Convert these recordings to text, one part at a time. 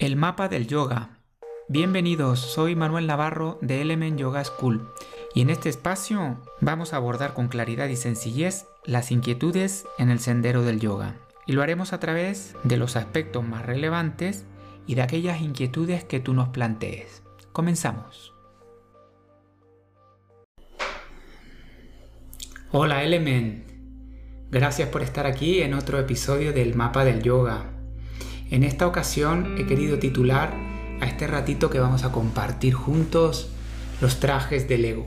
El mapa del yoga. Bienvenidos, soy Manuel Navarro de Element Yoga School y en este espacio vamos a abordar con claridad y sencillez las inquietudes en el sendero del yoga. Y lo haremos a través de los aspectos más relevantes y de aquellas inquietudes que tú nos plantees. Comenzamos. Hola Element, gracias por estar aquí en otro episodio del mapa del yoga. En esta ocasión he querido titular a este ratito que vamos a compartir juntos los trajes del ego.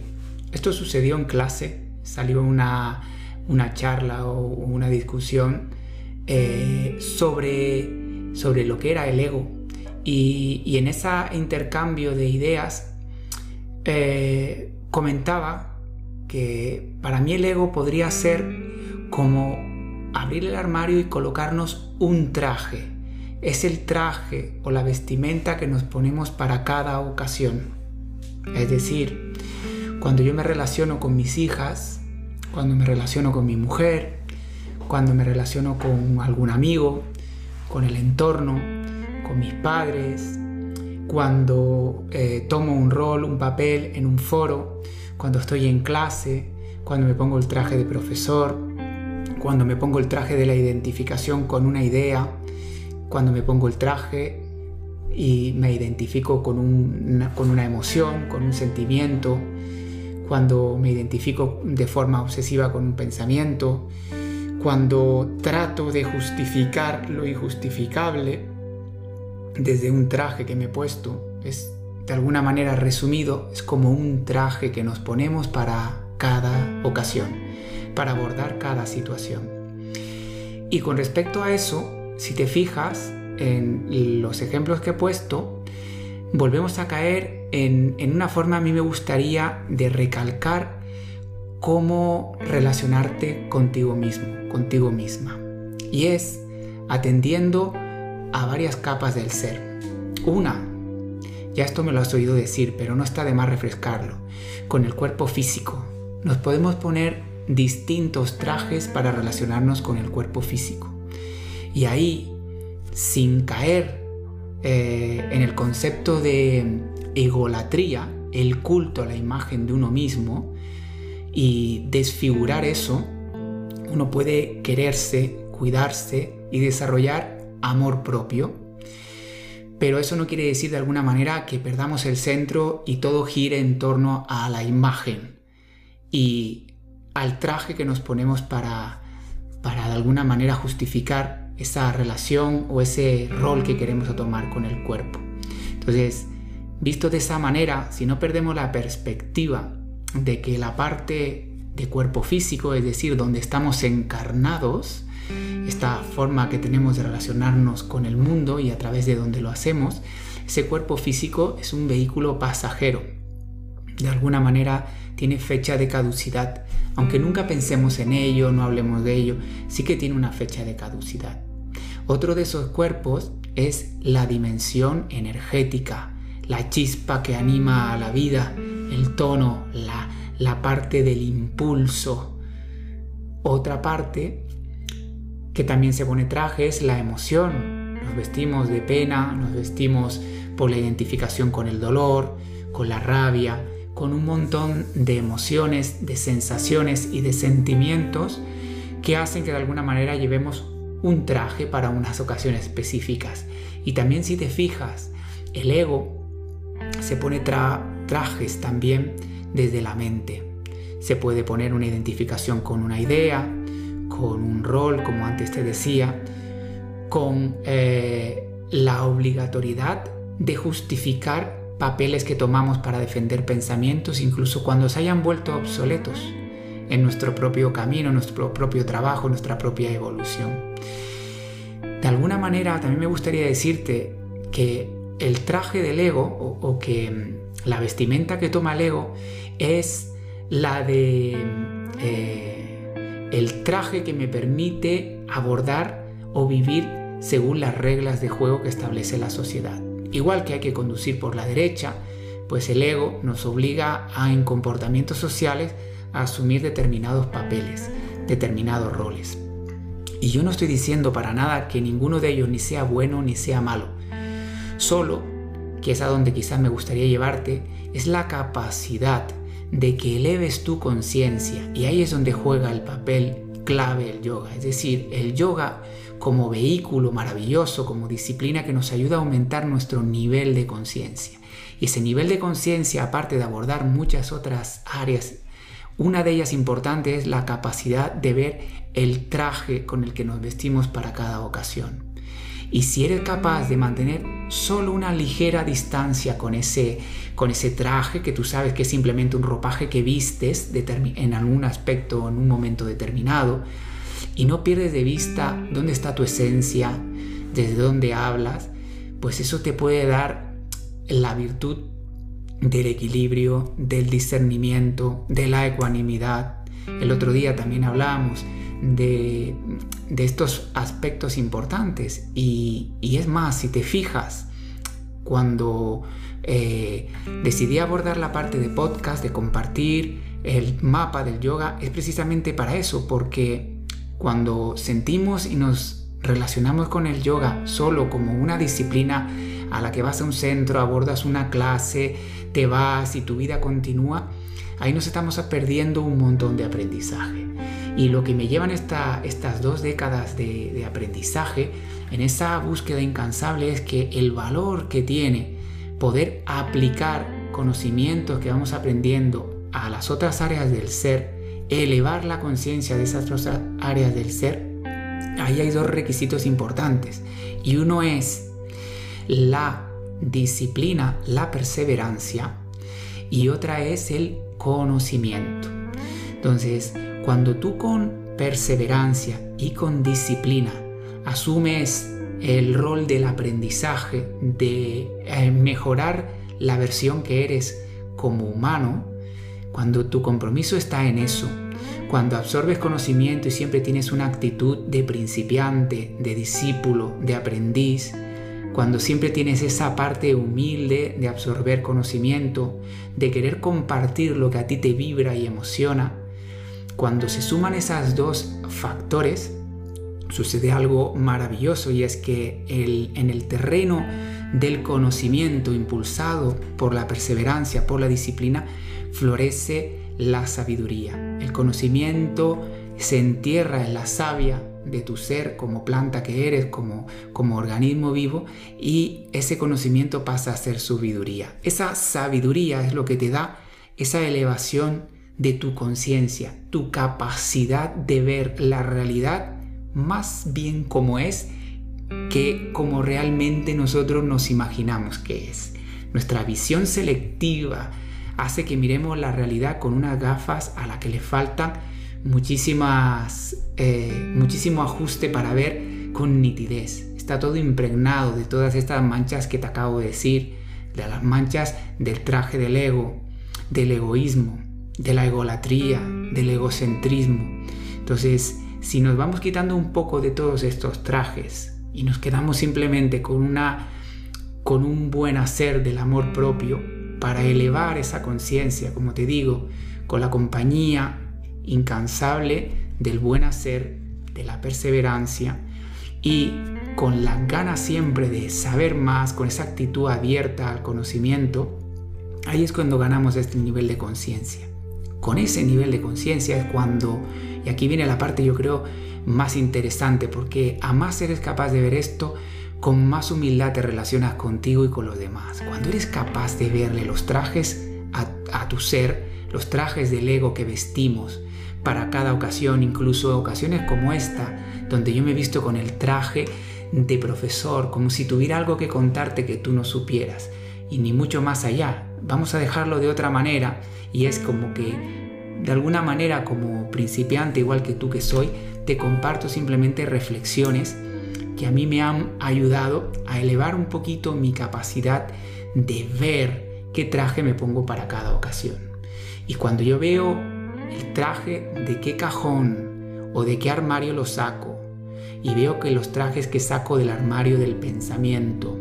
Esto sucedió en clase, salió una, una charla o una discusión eh, sobre, sobre lo que era el ego. Y, en ese intercambio de ideas eh, comentaba que para mí el ego podría ser como abrir el armario y colocarnos un traje es el traje o la vestimenta que nos ponemos para cada ocasión. Es decir, cuando yo me relaciono con mis hijas, cuando me relaciono con mi mujer, cuando me relaciono con algún amigo, con el entorno, con mis padres, cuando eh, tomo un rol, un papel en un foro, cuando estoy en clase, cuando me pongo el traje de profesor, cuando me pongo el traje de la identificación con una idea, cuando me pongo el traje y me identifico con una, con una emoción, con un sentimiento, cuando me identifico de forma obsesiva con un pensamiento, cuando trato de justificar lo injustificable desde un traje que me he puesto, es de alguna manera resumido, es como un traje que nos ponemos para cada ocasión, para abordar cada situación. Y con respecto a eso, si te fijas en los ejemplos que he puesto, volvemos a caer en, una forma a mí me gustaría de recalcar cómo relacionarte contigo mismo, contigo misma. Y es atendiendo a varias capas del ser. Una, ya esto me lo has oído decir, pero no está de más refrescarlo, con el cuerpo físico. Nos podemos poner distintos trajes para relacionarnos con el cuerpo físico. Y ahí, sin caer eh, en el concepto de egolatría, el culto a la imagen de uno mismo, y desfigurar eso, uno puede quererse, cuidarse y desarrollar amor propio. Pero eso no quiere decir de alguna manera que perdamos el centro y todo gire en torno a la imagen y al traje que nos ponemos para, para de alguna manera justificar esa relación o ese rol que queremos tomar con el cuerpo. Entonces, visto de esa manera, si no perdemos la perspectiva de que la parte de cuerpo físico, es decir, donde estamos encarnados, esta forma que tenemos de relacionarnos con el mundo y a través de donde lo hacemos, ese cuerpo físico es un vehículo pasajero. De alguna manera tiene fecha de caducidad. Aunque nunca pensemos en ello, no hablemos de ello, sí que tiene una fecha de caducidad. Otro de esos cuerpos es la dimensión energética, la chispa que anima a la vida, el tono, la, parte del impulso. Otra parte que también se pone traje es la emoción. Nos vestimos de pena, nos vestimos por la identificación con el dolor, con la rabia, con un montón de emociones, de sensaciones y de sentimientos que hacen que de alguna manera llevemos un traje para unas ocasiones específicas. Y también si te fijas, el ego se pone trajes también desde la mente. Se puede poner una identificación con una idea, con un rol, como antes te decía, con eh, la obligatoriedad de justificar papeles que tomamos para defender pensamientos, incluso cuando se hayan vuelto obsoletos en nuestro propio camino, nuestro propio trabajo, nuestra propia evolución. De alguna manera también me gustaría decirte que el traje del ego o, que mm, la vestimenta que toma el ego es la de eh, el traje que me permite abordar o vivir según las reglas de juego que establece la sociedad. Igual que hay que conducir por la derecha, pues el ego nos obliga a en comportamientos sociales a asumir determinados papeles, determinados roles. Y yo no estoy diciendo para nada que ninguno de ellos ni sea bueno ni sea malo. Solo, que es a donde quizás me gustaría llevarte, es la capacidad de que eleves tu conciencia. Y ahí es donde juega el papel clave el yoga. Es decir, el yoga como vehículo maravilloso, como disciplina que nos ayuda a aumentar nuestro nivel de conciencia. Y ese nivel de conciencia, aparte de abordar muchas otras áreas, una de ellas importante es la capacidad de ver el traje con el que nos vestimos para cada ocasión. Y si eres capaz de mantener solo una ligera distancia con ese, con ese traje, que tú sabes que es simplemente un ropaje que vistes en algún aspecto o en un momento determinado, y no pierdes de vista dónde está tu esencia, desde dónde hablas, pues eso te puede dar la virtud del equilibrio, del discernimiento, de la ecuanimidad. El otro día también hablábamos de, estos aspectos importantes. Y, es más, si te fijas, cuando eh, decidí abordar la parte de podcast, de compartir el mapa del yoga, es precisamente para eso, porque cuando sentimos y nos relacionamos con el yoga solo como una disciplina a la que vas a un centro, abordas una clase, te vas y tu vida continúa, ahí nos estamos perdiendo un montón de aprendizaje. Y lo que me llevan esta, estas dos décadas de aprendizaje en esa búsqueda incansable es que el valor que tiene poder aplicar conocimientos que vamos aprendiendo a las otras áreas del ser, elevar la conciencia de esas otras áreas del ser, ahí hay dos requisitos importantes. Y uno es la disciplina, la perseverancia, y otra es el conocimiento. Entonces, cuando tú con perseverancia y con disciplina asumes el rol del aprendizaje, de eh, mejorar la versión que eres como humano, cuando tu compromiso está en eso, cuando absorbes conocimiento y siempre tienes una actitud de principiante, de discípulo, de aprendiz, cuando siempre tienes esa parte humilde de absorber conocimiento, de querer compartir lo que a ti te vibra y emociona, cuando se suman esos dos factores, sucede algo maravilloso y es que en el terreno del conocimiento impulsado por la perseverancia, por la disciplina, florece la sabiduría. El conocimiento se entierra en la savia de tu ser como planta que eres, como, como organismo vivo, y ese conocimiento pasa a ser sabiduría. Esa sabiduría es lo que te da esa elevación de tu conciencia, tu capacidad de ver la realidad más bien como es que como realmente nosotros nos imaginamos que es. Nuestra visión selectiva hace que miremos la realidad con unas gafas a la que le falta muchísimas, eh, muchísimo ajuste para ver con nitidez. Está todo impregnado de todas estas manchas que te acabo de decir, de las manchas del traje del ego, del egoísmo, de la egolatría, del egocentrismo. Entonces, si nos vamos quitando un poco de todos estos trajes y nos quedamos simplemente con una con un buen hacer del amor propio para elevar esa conciencia, como te digo, con la compañía incansable del buen hacer, de la perseverancia y con la gana siempre de saber más, con esa actitud abierta al conocimiento, ahí es cuando ganamos este nivel de conciencia. Con ese nivel de conciencia es cuando, y aquí viene la parte yo creo más interesante, porque a más eres capaz de ver esto, con más humildad te relacionas contigo y con los demás. Cuando eres capaz de verle los trajes a, tu ser, los trajes del ego que vestimos para cada ocasión, incluso ocasiones como esta, donde yo me he visto con el traje de profesor, como si tuviera algo que contarte que tú no supieras, y ni mucho más allá. Vamos a dejarlo de otra manera y es como que de alguna manera como principiante igual que tú que soy, te comparto simplemente reflexiones que a mí me han ayudado a elevar un poquito mi capacidad de ver qué traje me pongo para cada ocasión. Y cuando yo veo el traje, de qué cajón o de qué armario lo saco, y veo que los trajes que saco del armario del pensamiento,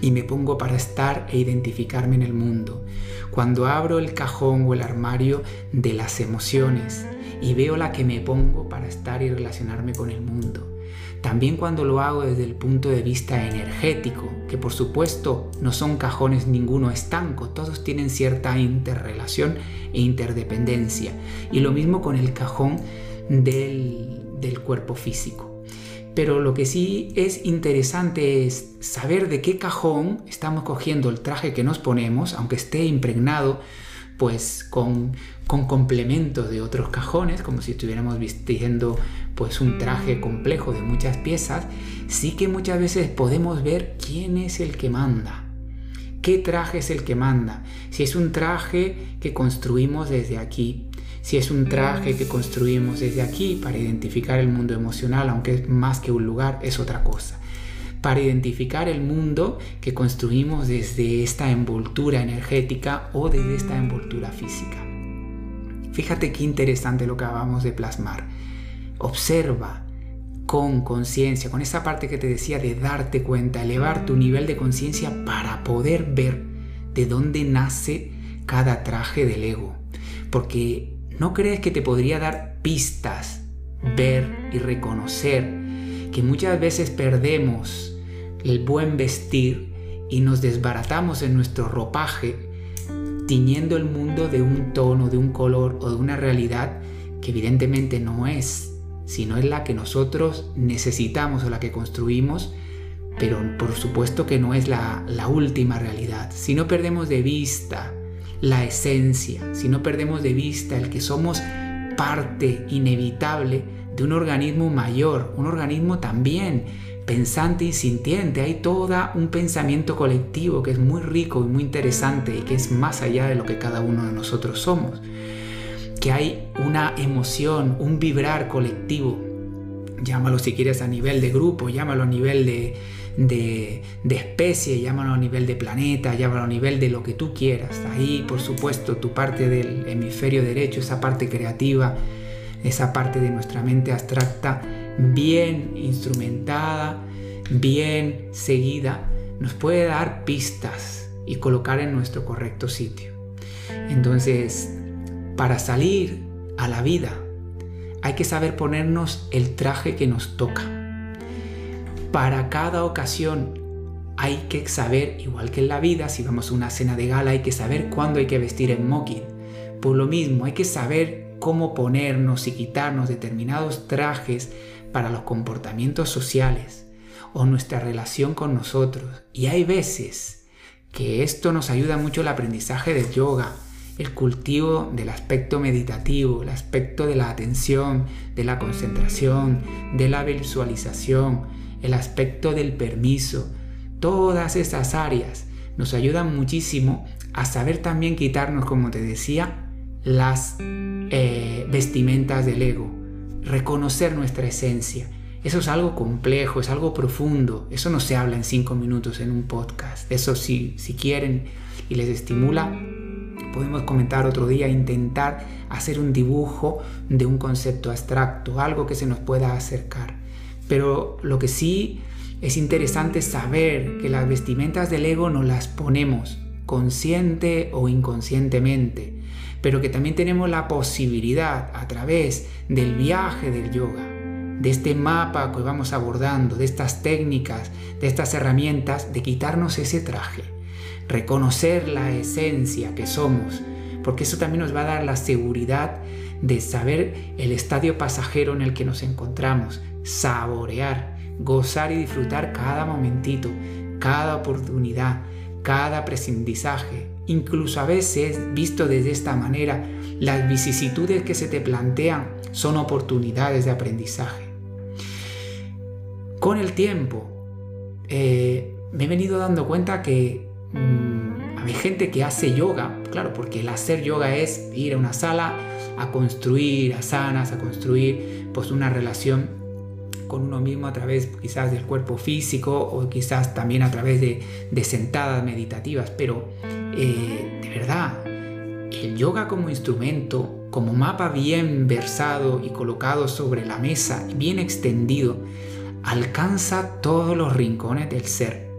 y me pongo para estar e identificarme en el mundo. Cuando abro el cajón o el armario de las emociones y veo la que me pongo para estar y relacionarme con el mundo. También cuando lo hago desde el punto de vista energético, que por supuesto no son cajones ninguno estanco, todos tienen cierta interrelación e interdependencia. Y lo mismo con el cajón del, del cuerpo físico. Pero lo que sí es interesante es saber de qué cajón estamos cogiendo el traje que nos ponemos, aunque esté impregnado pues con, con complementos de otros cajones, como si estuviéramos vistiendo pues un traje complejo de muchas piezas, sí que muchas veces podemos ver quién es el que manda. ¿Qué traje es el que manda? Si es un traje que construimos desde aquí, si es un traje que construimos desde aquí para identificar el mundo emocional, aunque es más que un lugar, es otra cosa. Para identificar el mundo que construimos desde esta envoltura energética o desde esta envoltura física. Fíjate qué interesante lo que acabamos de plasmar. Observa con conciencia, con esa parte que te decía de darte cuenta, elevar tu nivel de conciencia para poder ver de dónde nace cada traje del ego. Porque ¿No crees que te podría dar pistas, ver y reconocer que muchas veces perdemos el buen vestir y nos desbaratamos en nuestro ropaje, tiñendo el mundo de un tono, de un color o de una realidad que evidentemente no es, sino es la que nosotros necesitamos o la que construimos, pero por supuesto que no es la, la última realidad. Si no perdemos de vista la esencia, si no perdemos de vista el que somos parte inevitable de un organismo mayor, un organismo también pensante y sintiente. Hay todo un pensamiento colectivo que es muy rico y muy interesante y que es más allá de lo que cada uno de nosotros somos. Que hay una emoción, un vibrar colectivo. Llámalo si quieres a nivel de grupo, llámalo a nivel de, de, especie, llámalo a nivel de planeta, llámalo a nivel de lo que tú quieras. Ahí, por supuesto, tu parte del hemisferio derecho, esa parte creativa, esa parte de nuestra mente abstracta, bien instrumentada, bien seguida, nos puede dar pistas y colocar en nuestro correcto sitio. Entonces, para salir a la vida, hay que saber ponernos el traje que nos toca para cada ocasión hay que saber, igual que en la vida, si vamos a una cena de gala, hay que saber cuándo hay que vestir el smoking. Por lo mismo, hay que saber cómo ponernos y quitarnos determinados trajes para los comportamientos sociales o nuestra relación con nosotros. Y hay veces que esto nos ayuda mucho el aprendizaje del yoga, el cultivo del aspecto meditativo, el aspecto de la atención, de la concentración, de la visualización, el aspecto del permiso, todas esas áreas nos ayudan muchísimo a saber también quitarnos, como te decía, las eh, vestimentas del ego, reconocer nuestra esencia. Eso es algo complejo, es algo profundo. Eso no se habla en cinco minutos en un podcast. Eso sí, si quieren y les estimula, podemos comentar otro día, intentar hacer un dibujo de un concepto abstracto, algo que se nos pueda acercar. Pero lo que sí es interesante saber que las vestimentas del ego no las ponemos consciente o inconscientemente, pero que también tenemos la posibilidad a través del viaje del yoga, de este mapa que vamos abordando, de estas técnicas, de estas herramientas, de quitarnos ese traje, reconocer la esencia que somos, porque eso también nos va a dar la seguridad de saber el estadio pasajero en el que nos encontramos, saborear, gozar y disfrutar cada momentito, cada oportunidad, cada aprendizaje. Incluso a veces, visto desde esta manera, las vicisitudes que se te plantean son oportunidades de aprendizaje. Con el tiempo, eh, me he venido dando cuenta que mm, hay gente que hace yoga, claro, porque el hacer yoga es ir a una sala a construir asanas, a construir pues una relación con uno mismo a través quizás del cuerpo físico o quizás también a través de, sentadas meditativas, pero eh, de verdad, el yoga como instrumento, como mapa bien versado y colocado sobre la mesa, bien extendido, alcanza todos los rincones del ser.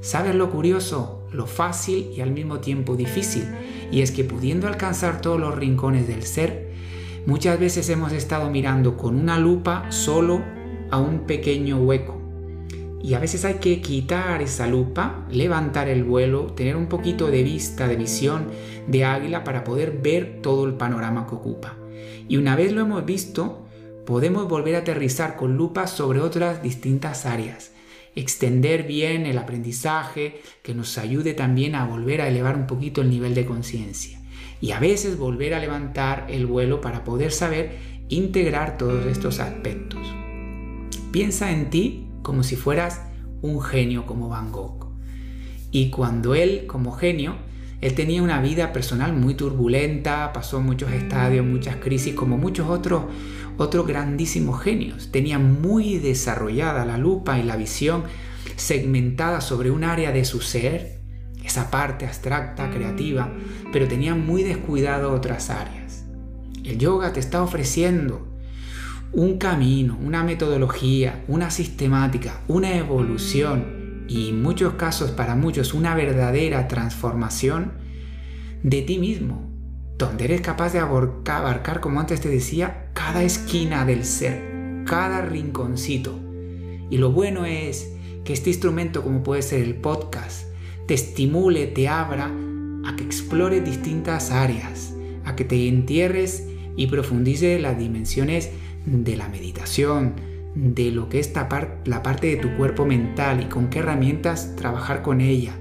¿Sabes lo curioso? Lo fácil y al mismo tiempo difícil. Y es que pudiendo alcanzar todos los rincones del ser, muchas veces hemos estado mirando con una lupa solo a un pequeño hueco. Y a veces hay que quitar esa lupa, levantar el vuelo, tener un poquito de vista, de visión de águila para poder ver todo el panorama que ocupa. Y una vez lo hemos visto, podemos volver a aterrizar con lupa sobre otras distintas áreas, extender bien el aprendizaje que nos ayude también a volver a elevar un poquito el nivel de conciencia y a veces volver a levantar el vuelo para poder saber integrar todos estos aspectos. Piensa en ti como si fueras un genio como Van Gogh. Y cuando él, como genio, él tenía una vida personal muy turbulenta, pasó muchos estadios, muchas crisis, como muchos otros, otros grandísimos genios. Tenía muy desarrollada la lupa y la visión segmentada sobre un área de su ser, esa parte abstracta, creativa, pero tenía muy descuidado otras áreas. El yoga te está ofreciendo un camino, una metodología, una sistemática, una evolución y en muchos casos para muchos una verdadera transformación de ti mismo, donde eres capaz de abarcar, como antes te decía, cada esquina del ser, cada rinconcito. Y lo bueno es que este instrumento, como puede ser el podcast, te estimule, te abra a que explores distintas áreas, a que te entierres y profundices las dimensiones de la meditación, de lo que es la parte de tu cuerpo mental y con qué herramientas trabajar con ella.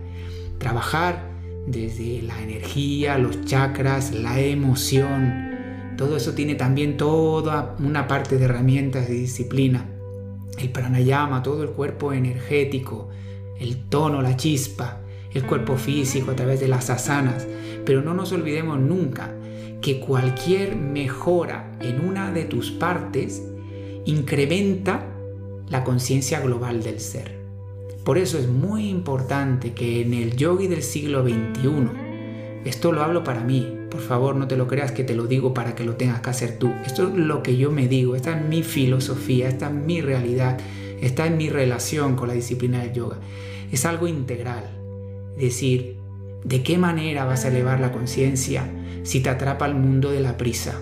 Trabajar desde la energía, los chakras, la emoción. Todo eso tiene también toda una parte de herramientas de disciplina. El pranayama, todo el cuerpo energético, el tono, la chispa, el cuerpo físico a través de las asanas. Pero no nos olvidemos nunca que cualquier mejora en una de tus partes incrementa la conciencia global del ser. Por eso es muy importante que en el yogi del siglo XXI, esto lo hablo para mí, por favor no te lo creas que te lo digo para que lo tengas que hacer tú, esto es lo que yo me digo, esta es mi filosofía, esta es mi realidad, esta es mi relación con la disciplina del yoga. Es algo integral, decir, ¿de qué manera vas a elevar la conciencia si te atrapa el mundo de la prisa?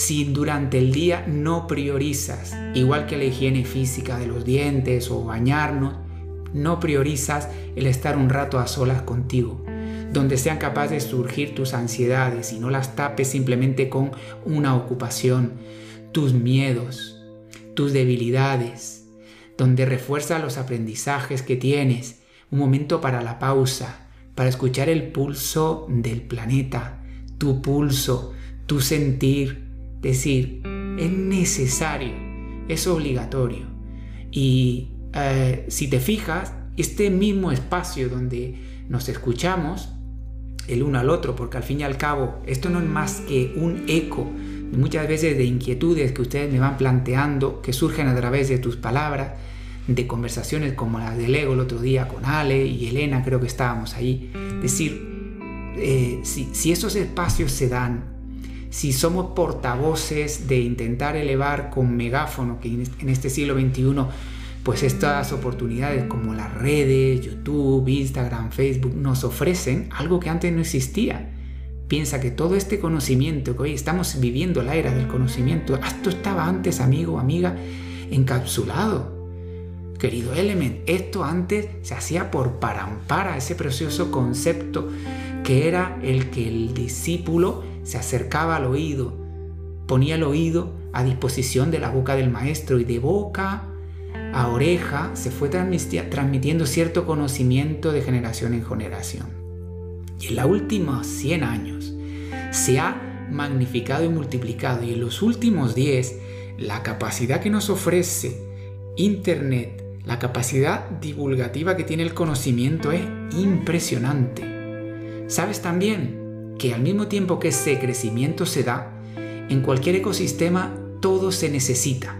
si durante el día no priorizas, igual que la higiene física de los dientes o bañarnos, no priorizas el estar un rato a solas contigo, donde sean capaces de surgir tus ansiedades y no las tapes simplemente con una ocupación, tus miedos, tus debilidades, donde refuerza los aprendizajes que tienes, un momento para la pausa, para escuchar el pulso del planeta, tu pulso, tu sentir, decir, es necesario, es obligatorio. Y eh, si te fijas, este mismo espacio donde nos escuchamos el uno al otro, porque al fin y al cabo esto no es más que un eco muchas veces de inquietudes que ustedes me van planteando, que surgen a través de tus palabras, de conversaciones como las del ego el otro día con Ale y Elena, creo que estábamos ahí. Decir, eh, si, si esos espacios se dan si somos portavoces de intentar elevar con megáfono, que en este siglo XXI, pues estas oportunidades como las redes, YouTube, Instagram, Facebook, nos ofrecen algo que antes no existía. Piensa que todo este conocimiento, que hoy estamos viviendo la era del conocimiento, esto estaba antes, amigo, amiga, encapsulado. Querido Element, esto antes se hacía por parampara, ese precioso concepto que era el que el discípulo se acercaba al oído, ponía el oído a disposición de la boca del maestro y de boca a oreja se fue transmitiendo cierto conocimiento de generación en generación. Y en los últimos 100 años se ha magnificado y multiplicado y en los últimos 10 la capacidad que nos ofrece Internet, la capacidad divulgativa que tiene el conocimiento es impresionante. ¿Sabes también? que al mismo tiempo que ese crecimiento se da, en cualquier ecosistema todo se necesita.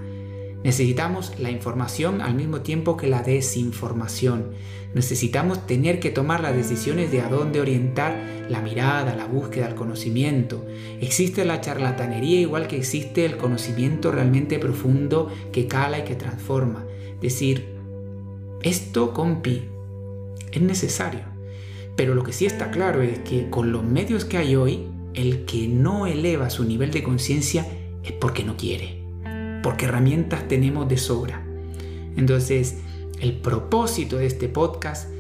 Necesitamos la información al mismo tiempo que la desinformación. Necesitamos tener que tomar las decisiones de a dónde orientar la mirada, la búsqueda, el conocimiento. Existe la charlatanería igual que existe el conocimiento realmente profundo que cala y que transforma. Decir, esto, compi, es necesario. Pero lo que sí está claro es que con los medios que hay hoy, el que no eleva su nivel de conciencia es porque no quiere. porque herramientas tenemos de sobra. Entonces, el propósito de este podcast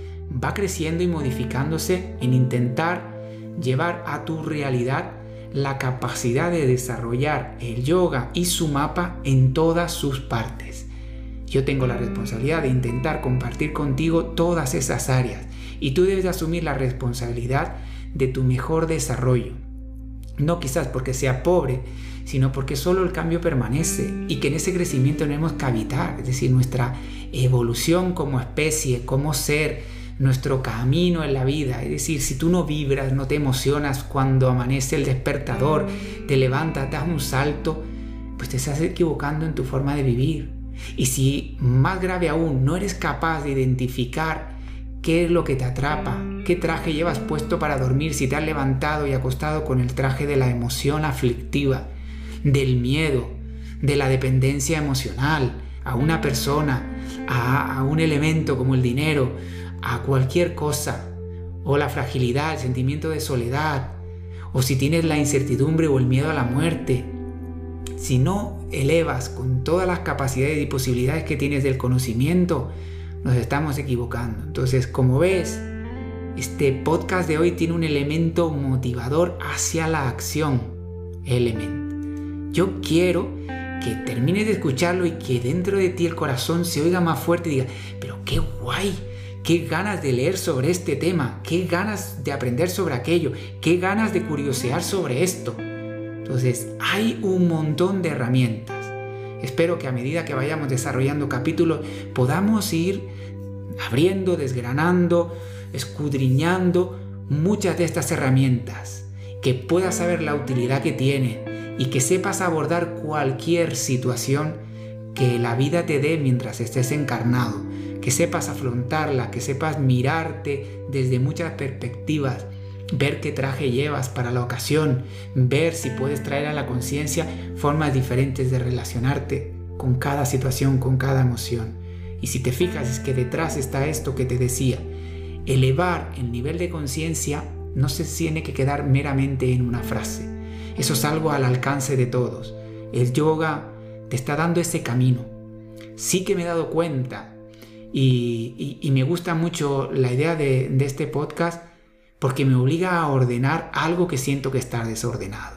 va creciendo y modificándose en intentar llevar a tu realidad la capacidad de desarrollar el yoga y su mapa en todas sus partes. Yo tengo la responsabilidad de intentar compartir contigo todas esas áreas y tú debes asumir la responsabilidad de tu mejor desarrollo. No quizás porque sea pobre, sino porque solo el cambio permanece y que en ese crecimiento tenemos que habitar, es decir, nuestra evolución como especie, como ser, nuestro camino en la vida. Es decir, si tú no vibras, no te emocionas cuando amanece el despertador, te levantas, das un salto, pues te estás equivocando en tu forma de vivir. Y si más grave aún, no eres capaz de identificar qué es lo que te atrapa, qué traje llevas puesto para dormir, si te has levantado y acostado con el traje de la emoción aflictiva, del miedo, de la dependencia emocional a una persona, a, un elemento como el dinero, a cualquier cosa, o la fragilidad, el sentimiento de soledad, o si tienes la incertidumbre o el miedo a la muerte, si no elevas con todas las capacidades y posibilidades que tienes del conocimiento, nos estamos equivocando. Entonces, como ves, este podcast de hoy tiene un elemento motivador hacia la acción. Element. Yo quiero que termines de escucharlo y que dentro de ti el corazón se oiga más fuerte y diga, pero qué guay, qué ganas de leer sobre este tema, qué ganas de aprender sobre aquello, qué ganas de curiosear sobre esto. Entonces, hay un montón de herramientas. Espero que a medida que vayamos desarrollando capítulos podamos ir abriendo, desgranando, escudriñando muchas de estas herramientas, que puedas saber la utilidad que tienen y que sepas abordar cualquier situación que la vida te dé mientras estés encarnado que sepas afrontarla, que sepas mirarte desde muchas perspectivas, ver qué traje llevas para la ocasión, ver si puedes traer a la conciencia formas diferentes de relacionarte con cada situación, con cada emoción. Y si te fijas es que detrás está esto que te decía, elevar el nivel de conciencia no se tiene que quedar meramente en una frase. Eso es algo al alcance de todos. El yoga te está dando ese camino. Sí que me he dado cuenta y, me gusta mucho la idea de, este podcast porque me obliga a ordenar algo que siento que está desordenado.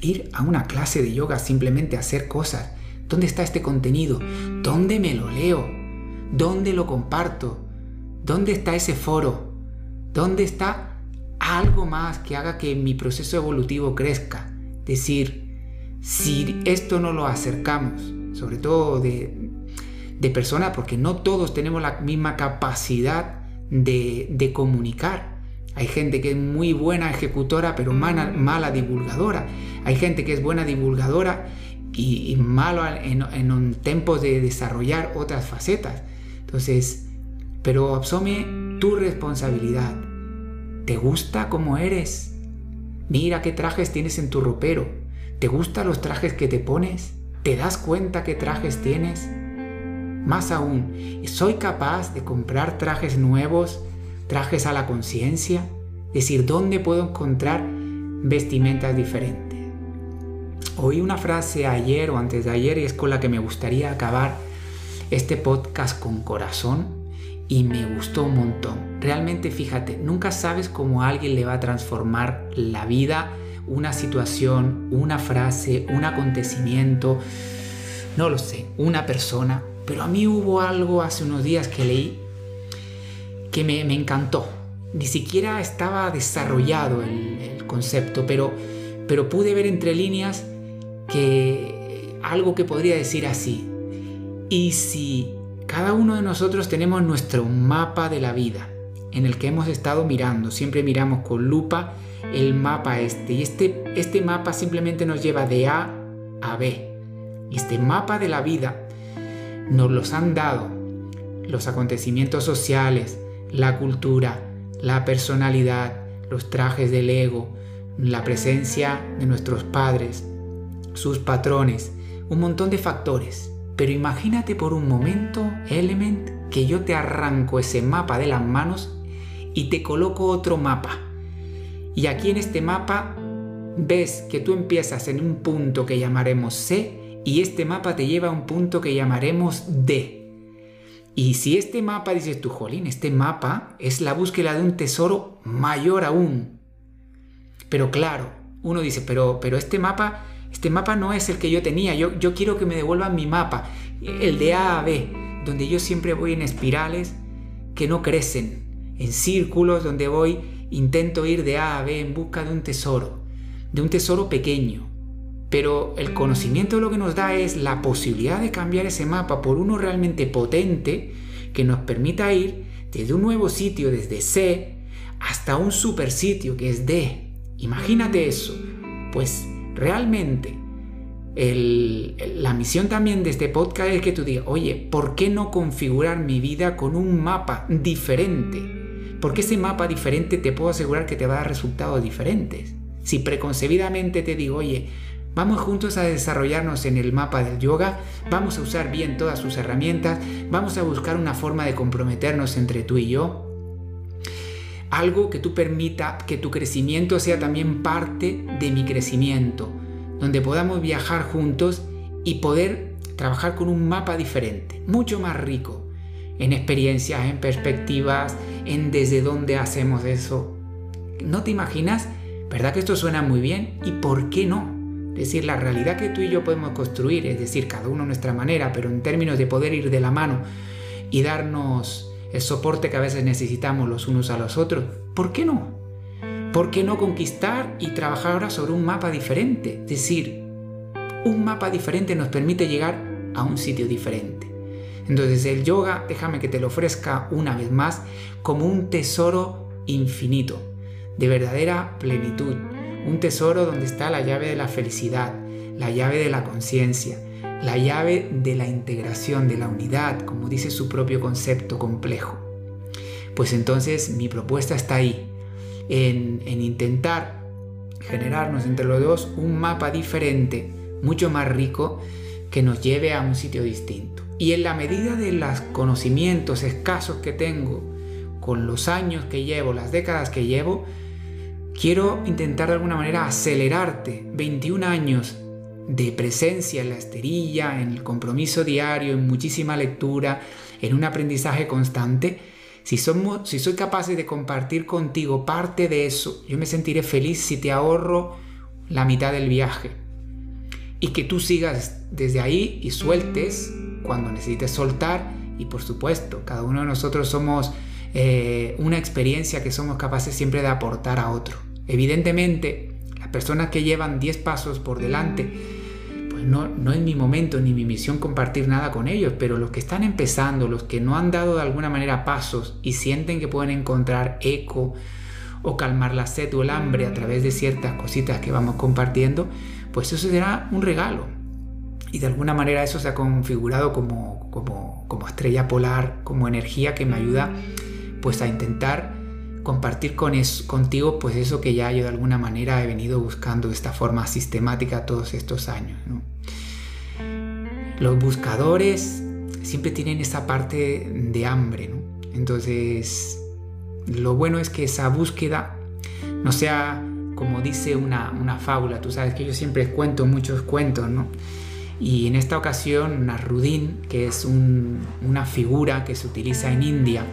Ir a una clase de yoga simplemente hacer cosas. ¿Dónde está este contenido? ¿Dónde me lo leo? ¿Dónde lo comparto? ¿Dónde está ese foro? ¿Dónde está algo más que haga que mi proceso evolutivo crezca? Decir, si esto no lo acercamos, sobre todo de, de personas, porque no todos tenemos la misma capacidad de, comunicar. Hay gente que es muy buena ejecutora, pero mala, divulgadora. Hay gente que es buena divulgadora y, y malo en, en un tiempo de desarrollar otras facetas. Entonces, pero asume tu responsabilidad. ¿Te gusta cómo eres? Mira qué trajes tienes en tu ropero. ¿Te gustan los trajes que te pones? ¿Te das cuenta qué trajes tienes? Más aún, ¿soy capaz de comprar trajes nuevos, trajes a la conciencia? Decir, ¿dónde puedo encontrar vestimentas diferentes? Oí una frase ayer o antes de ayer y es con la que me gustaría acabar este podcast con corazón y me gustó un montón. Realmente fíjate, nunca sabes cómo a alguien le va a transformar la vida, una situación, una frase, un acontecimiento, no lo sé, una persona pero a mí hubo algo hace unos días que leí que me, encantó. Ni siquiera estaba desarrollado el, concepto, pero, pero pude ver entre líneas que algo que podría decir así. Y si cada uno de nosotros tenemos nuestro mapa de la vida, en el que hemos estado mirando, siempre miramos con lupa el mapa este, y este, este mapa simplemente nos lleva de A a B. Este mapa de la vida nos los han dado los acontecimientos sociales, la cultura, la personalidad, los trajes del ego, la presencia de nuestros padres, sus patrones, un montón de factores. Pero imagínate por un momento, Element, que yo te arranco ese mapa de las manos y te coloco otro mapa. Y aquí en este mapa ves que tú empiezas en un punto que llamaremos C y este mapa te lleva a un punto que llamaremos D. Y si este mapa, dices tú, Jolín, este mapa es la búsqueda de un tesoro mayor aún. Pero claro, uno dice, pero, pero este mapa, este mapa no es el que yo tenía. Yo, yo quiero que me devuelvan mi mapa, el de A a B, donde yo siempre voy en espirales que no crecen, en círculos donde voy, intento ir de A a B en busca de un tesoro, de un tesoro pequeño. Pero el conocimiento lo que nos da es la posibilidad de cambiar ese mapa por uno realmente potente que nos permita ir desde un nuevo sitio, desde C, hasta un super sitio que es D. Imagínate eso. Pues realmente la misión también de este podcast es que tú digas, oye, ¿por qué no configurar mi vida con un mapa diferente? Porque ese mapa diferente te puedo asegurar que te va a dar resultados diferentes. Si preconcebidamente te digo, oye, Vamos juntos a desarrollarnos en el mapa del yoga, vamos a usar bien todas sus herramientas, vamos a buscar una forma de comprometernos entre tú y yo. Algo que tú permita que tu crecimiento sea también parte de mi crecimiento, donde podamos viajar juntos y poder trabajar con un mapa diferente, mucho más rico, en experiencias, en perspectivas, en desde dónde hacemos eso. ¿No te imaginas? ¿Verdad que esto suena muy bien? ¿Y por qué no? Es decir, la realidad que tú y yo podemos construir, es decir, cada uno a nuestra manera, pero en términos de poder ir de la mano y darnos el soporte que a veces necesitamos los unos a los otros, ¿por qué no? ¿Por qué no conquistar y trabajar ahora sobre un mapa diferente? Es decir, un mapa diferente nos permite llegar a un sitio diferente. Entonces el yoga, déjame que te lo ofrezca una vez más como un tesoro infinito, de verdadera plenitud, un tesoro donde está la llave de la felicidad, la llave de la conciencia, la llave de la integración, de la unidad, como dice su propio concepto complejo. Pues entonces mi propuesta está ahí, en, en intentar generarnos entre los dos un mapa diferente, mucho más rico, que nos lleve a un sitio distinto. Y en la medida de los conocimientos escasos que tengo, con los años que llevo, las décadas que llevo, quiero intentar de alguna manera acelerarte 21 años de presencia en la esterilla, en el compromiso diario, en muchísima lectura, en un aprendizaje constante. Si, soy capaz de compartir contigo parte de eso, yo me sentiré feliz si te ahorro la mitad del viaje. Y que tú sigas desde ahí y sueltes cuando necesites soltar. Y por supuesto, cada uno de nosotros somos eh, una experiencia que somos capaces siempre de aportar a otro. Evidentemente, las personas que llevan 10 pasos por delante, pues no, no es mi momento ni mi misión compartir nada con ellos, pero los que están empezando, los que no han dado de alguna manera pasos y sienten que pueden encontrar eco o calmar la sed o el hambre a través de ciertas cositas que vamos compartiendo, pues eso será un regalo. Y de alguna manera eso se ha configurado como, como, como estrella polar, como energía que me ayuda pues a intentar compartir con contigo pues eso que ya yo de alguna manera he venido buscando de esta forma sistemática todos estos años. Los buscadores siempre tienen esa parte de hambre, entonces lo bueno es que esa búsqueda no sea como dice una, una fábula, tú sabes que yo siempre cuento muchos cuentos, ¿no? Y en esta ocasión Narudin, que es una figura que se utiliza en India,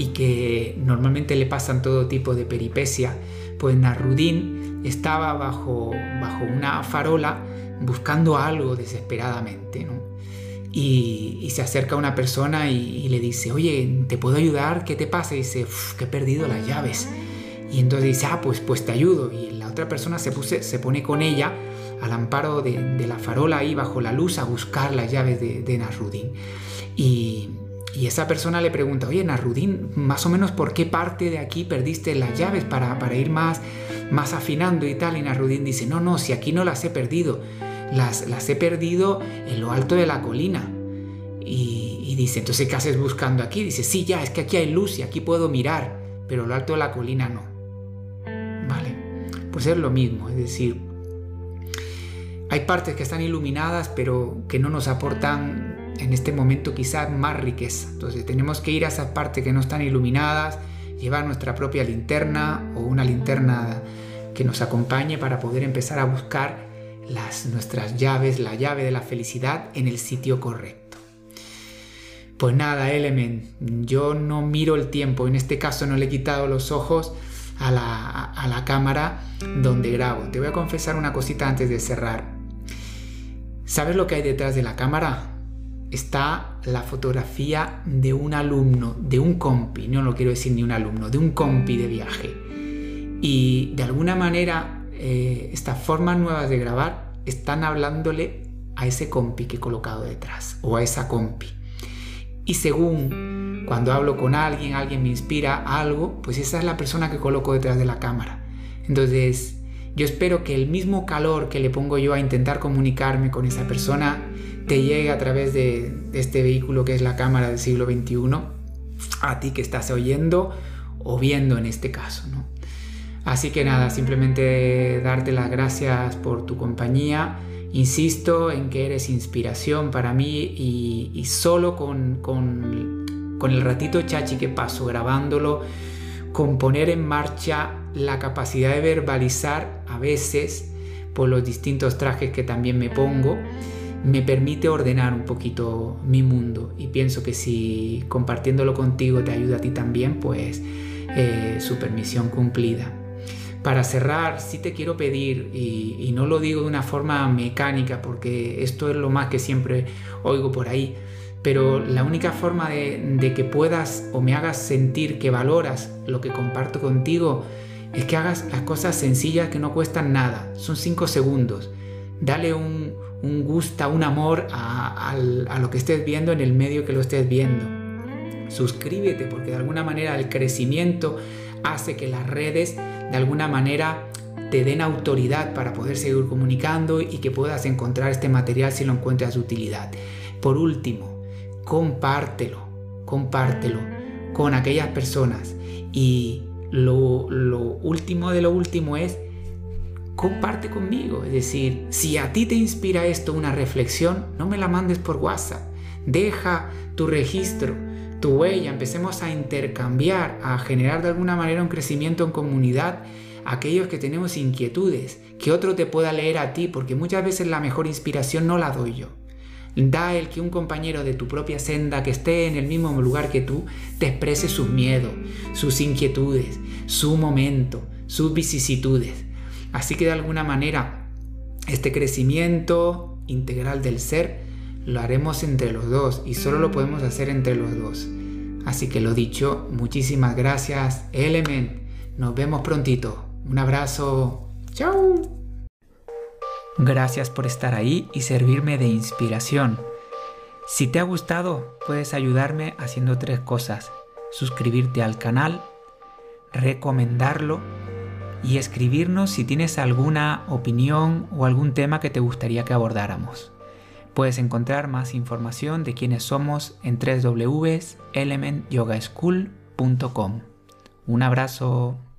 y que normalmente le pasan todo tipo de peripecia, pues Narudín estaba bajo, bajo una farola buscando algo desesperadamente, Y, se acerca una persona y, le dice, oye, ¿te puedo ayudar? ¿Qué te pasa? Y dice, que he perdido las llaves. Y entonces dice, ah, pues, pues te ayudo. Y la otra persona se, pone con ella al amparo de, la farola ahí bajo la luz a buscar las llaves de, de. Y, y esa persona le pregunta, oye, Narudín, más o menos por qué parte de aquí perdiste las llaves para, para ir más, más afinando y tal. Y Narudín dice, no, no, si aquí no las he perdido, las, las he perdido en lo alto de la colina. Y, y, dice, entonces, ¿qué haces buscando aquí? Dice, sí, ya, es que aquí hay luz y aquí puedo mirar, pero lo alto de la colina no. Vale, pues es lo mismo, es decir, hay partes que están iluminadas, pero que no nos aportan en este momento quizás más riqueza. Entonces tenemos que ir a esas partes que no están iluminadas, llevar nuestra propia linterna o una linterna que nos acompañe para poder empezar a buscar las, nuestras llaves, la llave de la felicidad en el sitio correcto. Pues nada, Element, yo no miro el tiempo, en este caso no le he quitado los ojos a la, a la cámara donde grabo. Te voy a confesar una cosita antes de cerrar. ¿Sabes lo que hay detrás de la cámara? Está la fotografía de un alumno, de un compi, no lo quiero decir ni un alumno, de un compi de viaje. Y de alguna manera eh, estas formas nuevas de grabar están hablándole a ese compi que he colocado detrás o a esa compi. Y según cuando hablo con alguien, alguien me inspira algo, pues esa es la persona que coloco detrás de la cámara. Entonces, yo espero que el mismo calor que le pongo yo a intentar comunicarme con esa persona te llegue a través de, este vehículo que es la cámara del siglo XXI a ti que estás oyendo o viendo en este caso. ¿no? Así que nada, simplemente darte las gracias por tu compañía. Insisto en que eres inspiración para mí y, solo con, el ratito chachi que paso grabándolo, con poner en marcha la capacidad de verbalizar a veces por los distintos trajes que también me pongo, me permite ordenar un poquito mi mundo y pienso que si compartiéndolo contigo te ayuda a ti también, pues eh, su permisión cumplida. Para cerrar, sí te quiero pedir, y, y, no lo digo de una forma mecánica, porque esto es lo más que siempre oigo por ahí, pero la única forma de, que puedas o me hagas sentir que valoras lo que comparto contigo es que hagas las cosas sencillas que no cuestan nada, son cinco segundos. Dale un, un gusto, un amor a, lo que estés viendo en el medio que lo estés viendo. Suscríbete porque de alguna manera el crecimiento hace que las redes de alguna manera te den autoridad para poder seguir comunicando y que puedas encontrar este material si lo encuentras de utilidad. Por último, compártelo, compártelo con aquellas personas. Y lo, último de lo último es, comparte conmigo. Es decir, si a ti te inspira esto una reflexión, no me la mandes por WhatsApp. Deja tu registro, tu huella, empecemos a intercambiar, a generar de alguna manera un crecimiento en comunidad. Aquellos que tenemos inquietudes, que otro te pueda leer a ti, porque muchas veces la mejor inspiración no la doy yo. Da el que un compañero de tu propia senda que esté en el mismo lugar que tú te exprese sus miedos, sus inquietudes, su momento, sus vicisitudes. Así que de alguna manera este crecimiento integral del ser lo haremos entre los dos y solo lo podemos hacer entre los dos. Así que lo dicho, muchísimas gracias, Element. Nos vemos prontito. Un abrazo. Chao. Gracias por estar ahí y servirme de inspiración. Si te ha gustado, puedes ayudarme haciendo tres cosas. Suscribirte al canal, recomendarlo y escribirnos si tienes alguna opinión o algún tema que te gustaría que abordáramos. Puedes encontrar más información de quiénes somos en www.elementyogaschool.com. Un abrazo.